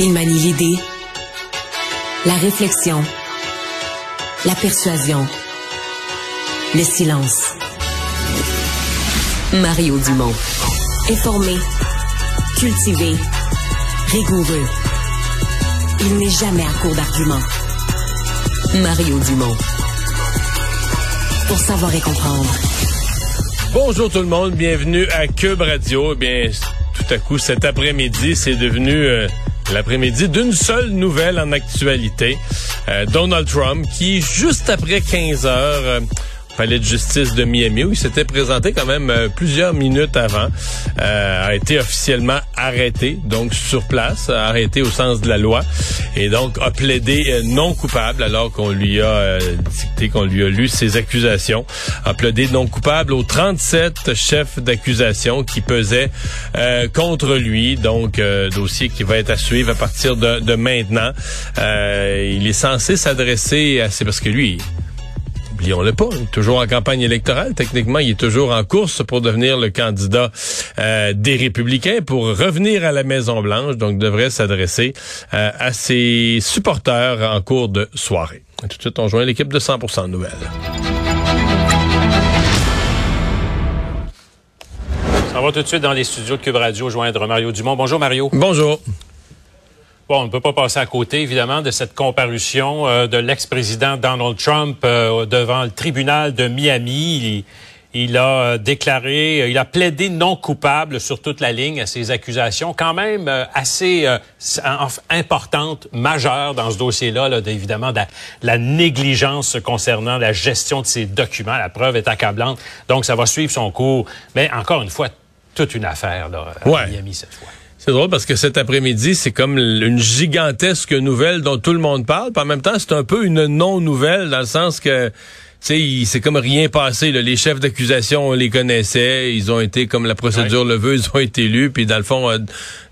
Il manie l'idée, la réflexion, la persuasion, le silence. Mario Dumont. Informé, cultivé, rigoureux. Il n'est jamais à court d'arguments. Mario Dumont. Pour savoir et comprendre. Bonjour tout le monde, bienvenue à Cube Radio. Eh bien, tout à coup, cet après-midi, c'est devenu euh, l'après-midi d'une seule nouvelle en actualité. Euh, Donald Trump, qui, juste après 15 heures, euh, palais de justice de Miami où il s'était présenté quand même euh, plusieurs minutes avant, euh, a été officiellement arrêté, donc sur place, arrêté au sens de la loi, et donc a plaidé euh, non coupable alors qu'on lui a dicté, qu'on lui a lu ses accusations, a plaidé non coupable aux 37 chefs d'accusation qui pesaient contre lui, donc dossier qui va être à suivre à partir de, de maintenant. il est censé s'adresser à, c'est parce que lui, oublions-le pas, il est toujours en campagne électorale. Techniquement, il est toujours en course pour devenir le candidat euh, des Républicains pour revenir à la Maison-Blanche. Donc, devrait s'adresser euh, à ses supporters en cours de soirée. tout de suite, on joint l'équipe de 100% Nouvelles. On va tout de suite dans les studios de Cube Radio joindre Mario Dumont. Bonjour Mario. Bonjour. Bon, on ne peut pas passer à côté, évidemment, de cette comparution euh, de l'ex-président Donald Trump euh, devant le tribunal de Miami. Il, il a euh, déclaré, il a plaidé non coupable sur toute la ligne à ces accusations, quand même assez importantes, majeures dans ce dossier-là, là, évidemment, de la, négligence concernant la gestion de ces documents. La preuve est accablante, donc ça va suivre son cours. Mais encore une fois, toute une affaire là, à Miami cette fois. C'est drôle parce que cet après-midi, c'est comme une gigantesque nouvelle dont tout le monde parle. Puis en même temps, c'est un peu une non-nouvelle dans le sens que sais, c'est comme rien passé. Les chefs d'accusation, on les connaissait. Ils ont été, comme la procédure le veut, ils ont été élus. Puis dans le fond, euh,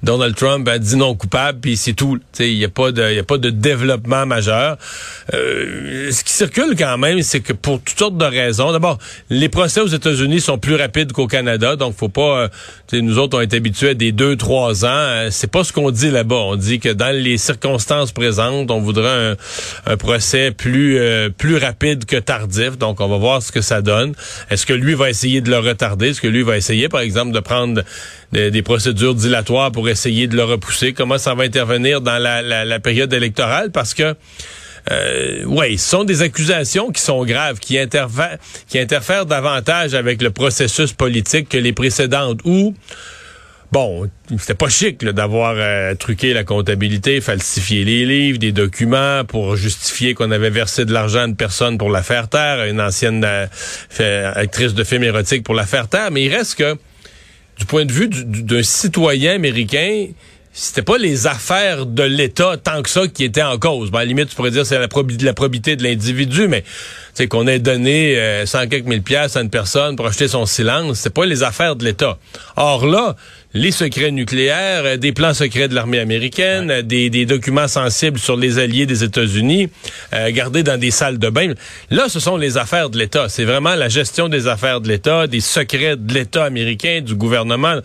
Donald Trump a dit non coupable, puis c'est tout. Il n'y a, pas de, y a pas de développement majeur. Euh, ce qui circule quand même, c'est que pour toutes sortes de raisons. D'abord, les procès aux États-Unis sont plus rapides qu'au Canada. Donc, faut pas... Euh, nous autres, on est habitués à des deux, trois ans. c'est pas ce qu'on dit là-bas. On dit que dans les circonstances présentes, on voudrait un, un procès plus, plus rapide que tardif donc, on va voir ce que ça donne. Est-ce que lui va essayer de le retarder? Est-ce que lui va essayer, par exemple, de prendre des, procédures dilatoires pour essayer de le repousser? Comment ça va intervenir dans la, période électorale? Parce que euh, oui, ce sont des accusations qui sont graves, qui interfèrent, davantage avec le processus politique que les précédentes, où bon, c'était pas chic d'avoir euh, truqué la comptabilité, falsifié les livres, des documents pour justifier qu'on avait versé de l'argent à une personne pour la faire taire, une ancienne euh, actrice de film érotique pour la faire taire. Mais il reste que, du point de vue d'un citoyen américain, c'était pas les affaires de l'État tant que ça qui étaient en cause. Ben, à la limite, tu pourrais dire c'est la, probité de l'individu, mais c'est qu'on ait donné euh, 100 quelques mille pièces à une personne pour acheter son silence, c'est pas les affaires de l'État. Or là, les secrets nucléaires, euh, des plans secrets de l'armée américaine, euh, des, des, documents sensibles sur les alliés des États-Unis, euh, gardés dans des salles de bain. Là, ce sont les affaires de l'État. C'est vraiment la gestion des affaires de l'État, des secrets de l'État américain, du gouvernement.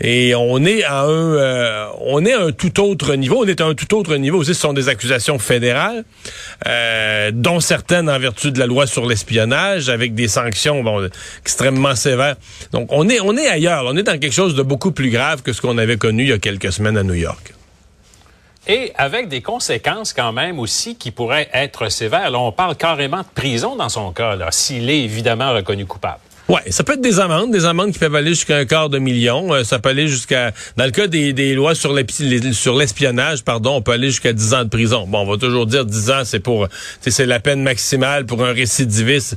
Et on est à un, on est à un tout autre niveau. On est à un tout autre niveau. Aussi, ce sont des accusations fédérales, dont certaines en vertu de la loi sur l'espionnage, avec des sanctions bon, extrêmement sévères. Donc, on est, on est ailleurs. On est dans quelque chose de beaucoup plus que ce qu'on avait connu il y a quelques semaines à New York. Et avec des conséquences quand même aussi qui pourraient être sévères. On parle carrément de prison dans son cas, s'il est évidemment reconnu coupable. Ouais, ça peut être des amendes, des amendes qui peuvent aller jusqu'à un quart de million. Euh, ça peut aller jusqu'à, dans le cas des, des lois sur l'espionnage, pardon, on peut aller jusqu'à 10 ans de prison. Bon, on va toujours dire 10 ans, c'est pour, c'est la peine maximale pour un récidiviste.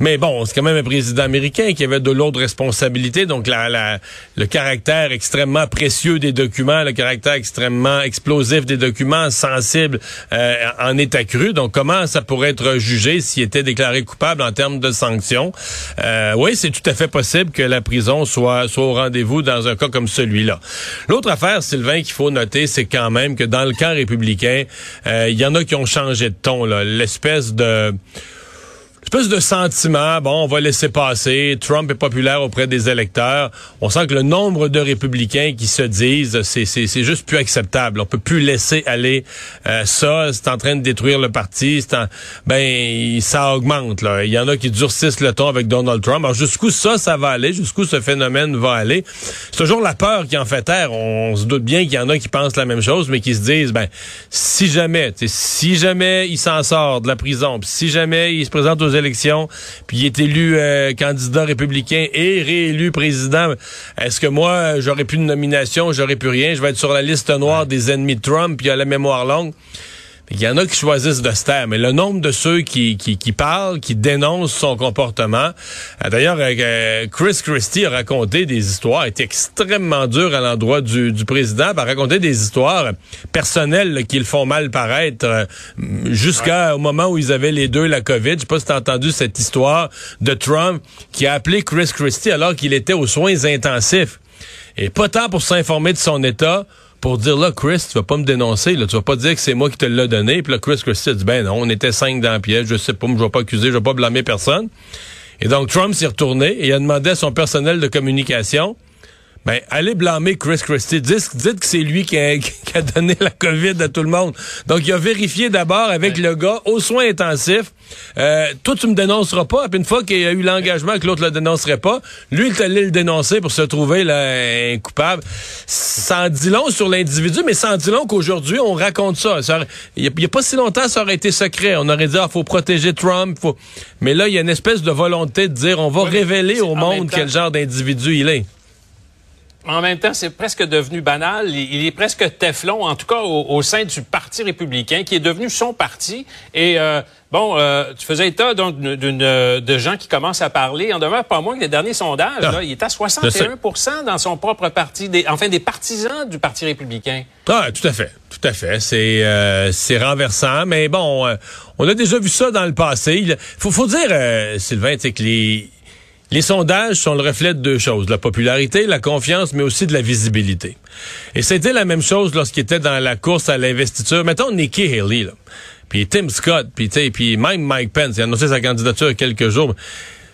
Mais bon, c'est quand même un président américain qui avait de lourdes responsabilités, donc la, la, le caractère extrêmement précieux des documents, le caractère extrêmement explosif des documents, sensibles, euh, en est accru. Donc, comment ça pourrait être jugé s'il était déclaré coupable en termes de sanctions? Euh, oui, c'est tout à fait possible que la prison soit, soit au rendez-vous dans un cas comme celui-là. L'autre affaire, Sylvain, qu'il faut noter, c'est quand même que dans le camp républicain, euh, il y en a qui ont changé de ton. L'espèce de espèce de sentiment, bon, on va laisser passer, Trump est populaire auprès des électeurs. On sent que le nombre de républicains qui se disent, c'est, c'est, juste plus acceptable. On peut plus laisser aller euh, ça, c'est en train de détruire le parti, c'est ben, ça augmente. Là. Il y en a qui durcissent le ton avec Donald Trump. Alors jusqu'où ça, ça va aller, jusqu'où ce phénomène va aller? C'est toujours la peur qui en fait taire. On, se doute bien qu'il y en a qui pensent la même chose, mais qui se disent, ben, si jamais, si jamais il s'en sort de la prison, si jamais il se présente aux élections, puis il est élu euh, candidat républicain et réélu président, est-ce que moi, j'aurais plus de nomination, j'aurais plus rien, je vais être sur la liste noire des ennemis de Trump, puis à la mémoire longue. Il y en a qui choisissent de se taire, mais le nombre de ceux qui, qui, qui parlent, qui dénoncent son comportement. Euh, d'ailleurs, euh, Chris Christie a raconté des histoires, était extrêmement dur à l'endroit du, du président, a raconté des histoires personnelles qui le font mal paraître euh, jusqu'au moment où ils avaient les deux la COVID. Je sais pas si tu as entendu cette histoire de Trump qui a appelé Chris Christie alors qu'il était aux soins intensifs. Et pas tant pour s'informer de son état, pour dire là, Chris, tu vas pas me dénoncer, là, tu vas pas dire que c'est moi qui te l'ai donné. Puis là, Chris Christie a dit ben non, on était cinq dans le piège, je sais pas, je vais pas accuser, je vais pas blâmer personne. Et donc Trump s'est retourné et a demandé à son personnel de communication ben, allez blâmer Chris Christie. Dites, dites que c'est lui qui a, qui a, donné la COVID à tout le monde. Donc, il a vérifié d'abord avec le gars aux soins intensifs. Euh, toi, tu me dénonceras pas. Puis une fois qu'il a eu l'engagement que l'autre le dénoncerait pas, lui, il allé le dénoncer pour se trouver là, un coupable. Ça en dit long sur l'individu, mais ça en dit long qu'aujourd'hui, on raconte ça. il n'y a, pas si longtemps, ça aurait été secret. On aurait dit, ah, faut protéger Trump. Faut... Mais là, il y a une espèce de volonté de dire, on va révéler au monde quel genre d'individu il est en même temps, c'est presque devenu banal. Il est presque Teflon, en tout cas au, sein du Parti républicain, qui est devenu son parti. Et euh, bon, euh, tu faisais état donc de gens qui commencent à parler. En demeure pas moins que les derniers sondages. Ah. il est à 61% dans son propre parti, des, enfin des partisans du Parti républicain. Ah, tout à fait, tout à fait. C'est euh, c'est renversant, mais bon, on a déjà vu ça dans le passé. Il faut, faut dire, Sylvain, c'est que les les sondages sont le reflet de deux choses, la popularité, la confiance, mais aussi de la visibilité. Et c'était la même chose lorsqu'il était dans la course à l'investiture. Mettons Nikki Haley, là, puis Tim Scott, puis, puis même Mike Pence, il a annoncé sa candidature il y a quelques jours.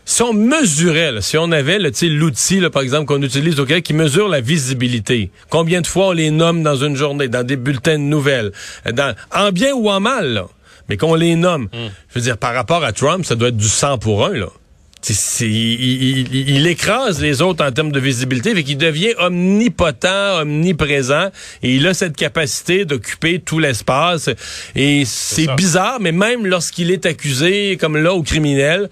Si on mesurait, si on avait l'outil, par exemple, qu'on utilise au Québec, qui mesure la visibilité, combien de fois on les nomme dans une journée, dans des bulletins de nouvelles, dans, en bien ou en mal, mais qu'on les nomme. Hmm. Je veux dire, par rapport à Trump, ça doit être du 100 pour un, là il, écrase les autres en termes de visibilité, fait qu'il devient omnipotent, omniprésent, et il a cette capacité d'occuper tout l'espace. Et c'est bizarre, mais même lorsqu'il est accusé, comme là, au criminel,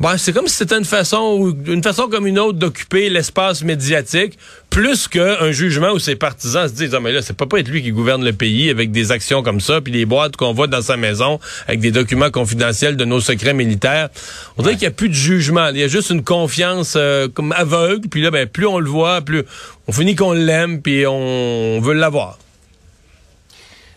ben, c'est comme si c'était une façon une façon comme une autre d'occuper l'espace médiatique plus qu'un jugement où ses partisans se disent ah mais là c'est pas pas être lui qui gouverne le pays avec des actions comme ça puis des boîtes qu'on voit dans sa maison avec des documents confidentiels de nos secrets militaires. On dirait qu'il n'y a plus de jugement, il y a juste une confiance euh, comme aveugle puis là ben plus on le voit, plus on finit qu'on l'aime puis on veut l'avoir.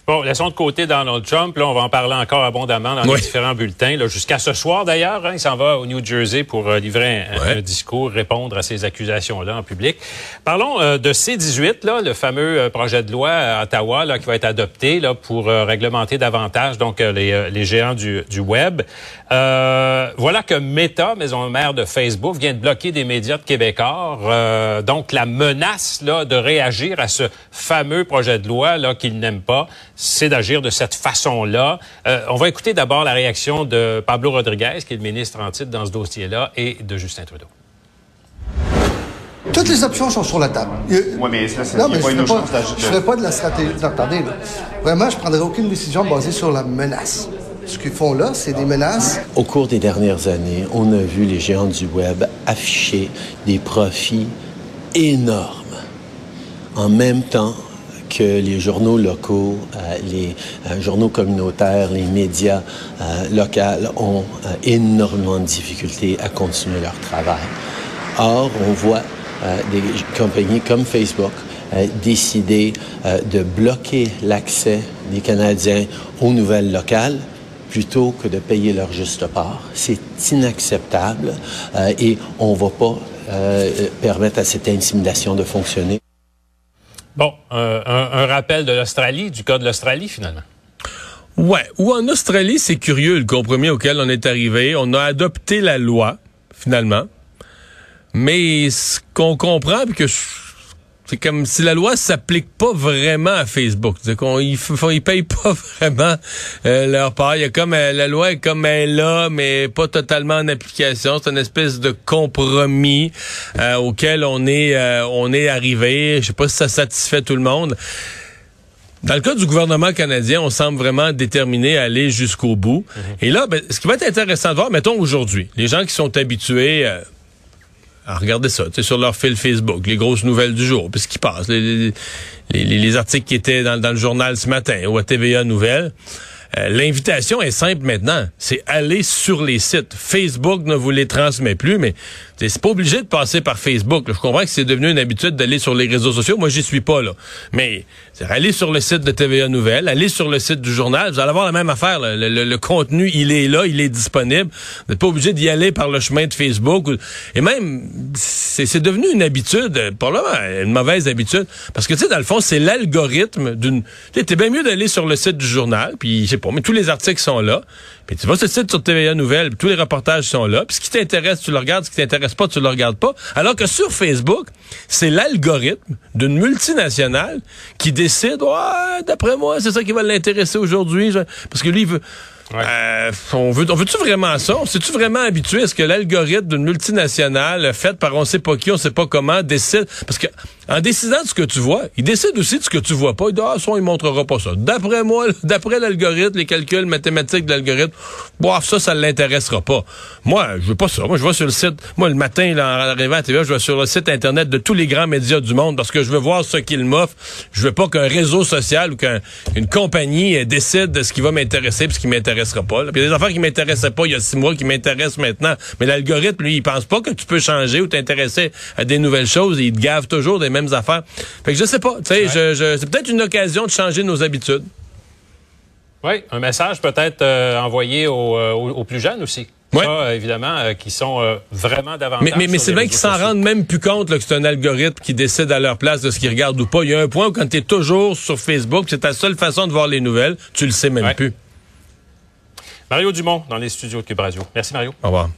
Bon, laissons de côté Donald Trump. Là, on va en parler encore abondamment dans les différents bulletins. Jusqu'à ce soir, d'ailleurs, hein, il s'en va au New Jersey pour euh, livrer un, discours, répondre à ces accusations-là en public. Parlons euh, de C-18, là, le fameux euh, projet de loi à Ottawa là, qui va être adopté là, pour réglementer davantage donc les, les géants du, du web. voilà que Meta, maison mère de Facebook, vient de bloquer des médias de Québécois. donc, la menace là, de réagir à ce fameux projet de loi là, qu'ils n'aiment pas c'est d'agir de cette façon-là. Euh, on va écouter d'abord la réaction de Pablo Rodriguez, qui est le ministre en titre dans ce dossier-là, et de Justin Trudeau. Toutes les options sont sur la table. Oui, mais ça, c'est pas une je ne ferai pas de la stratégie. Attendez, vraiment, je ne prendrai aucune décision basée sur la menace. Ce qu'ils font là, c'est des menaces. Au cours des dernières années, on a vu les géants du Web afficher des profits énormes. En même temps, que les journaux locaux, euh, les euh, journaux communautaires, les médias euh, locaux ont énormément de difficultés à continuer leur travail. Or, on voit des compagnies comme Facebook décider de bloquer l'accès des Canadiens aux nouvelles locales plutôt que de payer leur juste part. C'est inacceptable et on ne va pas permettre à cette intimidation de fonctionner. Bon, un, rappel de l'Australie, du cas de l'Australie finalement. Ouais. Ou en Australie, c'est curieux le compromis auquel on est arrivé. On a adopté la loi, finalement. Mais ce qu'on comprend, puis que c'est comme si la loi s'applique pas vraiment à Facebook. C'est qu'on ils, ils payent pas vraiment euh, leur part. Il y a comme euh, la loi est comme elle est là, mais pas totalement en application. C'est une espèce de compromis euh, auquel on est on est arrivé. Je sais pas si ça satisfait tout le monde. Dans le cas du gouvernement canadien, on semble vraiment déterminé à aller jusqu'au bout. Mhm. Et là, ben, ce qui va être intéressant de voir, mettons aujourd'hui, les gens qui sont habitués à regarder ça, sur leur fil Facebook, les grosses nouvelles du jour, puis ce qui passe, les, les, les, articles qui étaient dans, dans, le journal ce matin ou à TVA Nouvelles. Euh, l'invitation est simple maintenant, c'est aller sur les sites. Facebook ne vous les transmet plus, mais c'est pas obligé de passer par Facebook. Je comprends que c'est devenu une habitude d'aller sur les réseaux sociaux. Moi, j'y suis pas là. Mais aller sur le site de TVA Nouvelles, aller sur le site du journal, vous allez avoir la même affaire. Le, contenu, il est là, il est disponible. Vous n'êtes pas obligé d'y aller par le chemin de Facebook. Et même, c'est devenu une habitude, probablement une mauvaise habitude, parce que tu sais, dans le fond, c'est l'algorithme d'une. Tu bien mieux d'aller sur le site du journal, puis je sais pas, mais tous les articles sont là. Puis tu vas sur le site sur TVA Nouvelles, tous les reportages sont là. Puis ce qui t'intéresse, tu le regardes. Ce qui t'intéresse pas, tu le regardes pas. Alors que sur Facebook, c'est l'algorithme d'une multinationale qui décide, ouais, d'après moi, c'est ça qui va l'intéresser aujourd'hui. Parce que lui, il veut, euh, on veut, on veut-tu vraiment ça? On s'est-tu vraiment habitué à ce que l'algorithme d'une multinationale faite par on sait pas qui, on sait pas comment, décide? Parce que en décidant de ce que tu vois, il décide aussi de ce que tu vois pas. Il dit, ah, ça, il montrera pas ça. D'après moi, d'après l'algorithme, les calculs mathématiques de l'algorithme, bof, ça, ça l'intéressera pas. Moi, je veux pas ça. Moi, je vais sur le site, moi, le matin, là, en arrivant à TV, je vais sur le site Internet de tous les grands médias du monde parce que je veux voir ce qu'ils m'offrent. Je veux pas qu'un réseau social ou qu'une compagnie décide de ce qui va m'intéresser puis ce qui m'intéressera pas. Puis il y a des affaires qui m'intéressaient pas il y a six mois qui m'intéressent maintenant. Mais l'algorithme, lui, il pense pas que tu peux changer ou t'intéresser à des nouvelles choses. il te gave toujours des mêmes affaires. Fait que je sais pas. Tu sais, je, c'est peut-être une occasion de changer nos habitudes. Oui, un message peut-être euh, envoyé euh, aux, plus jeunes aussi. Oui. Ça, évidemment, euh, qui sont vraiment davantage. Mais, mais, c'est vrai qu'ils s'en rendent même plus compte que c'est un algorithme qui décide à leur place de ce qu'ils regardent ou pas. Il y a un point où quand tu es toujours sur Facebook, c'est ta seule façon de voir les nouvelles, tu le sais même plus. Mario Dumont dans les studios de Cube Radio. Merci Mario. Au revoir.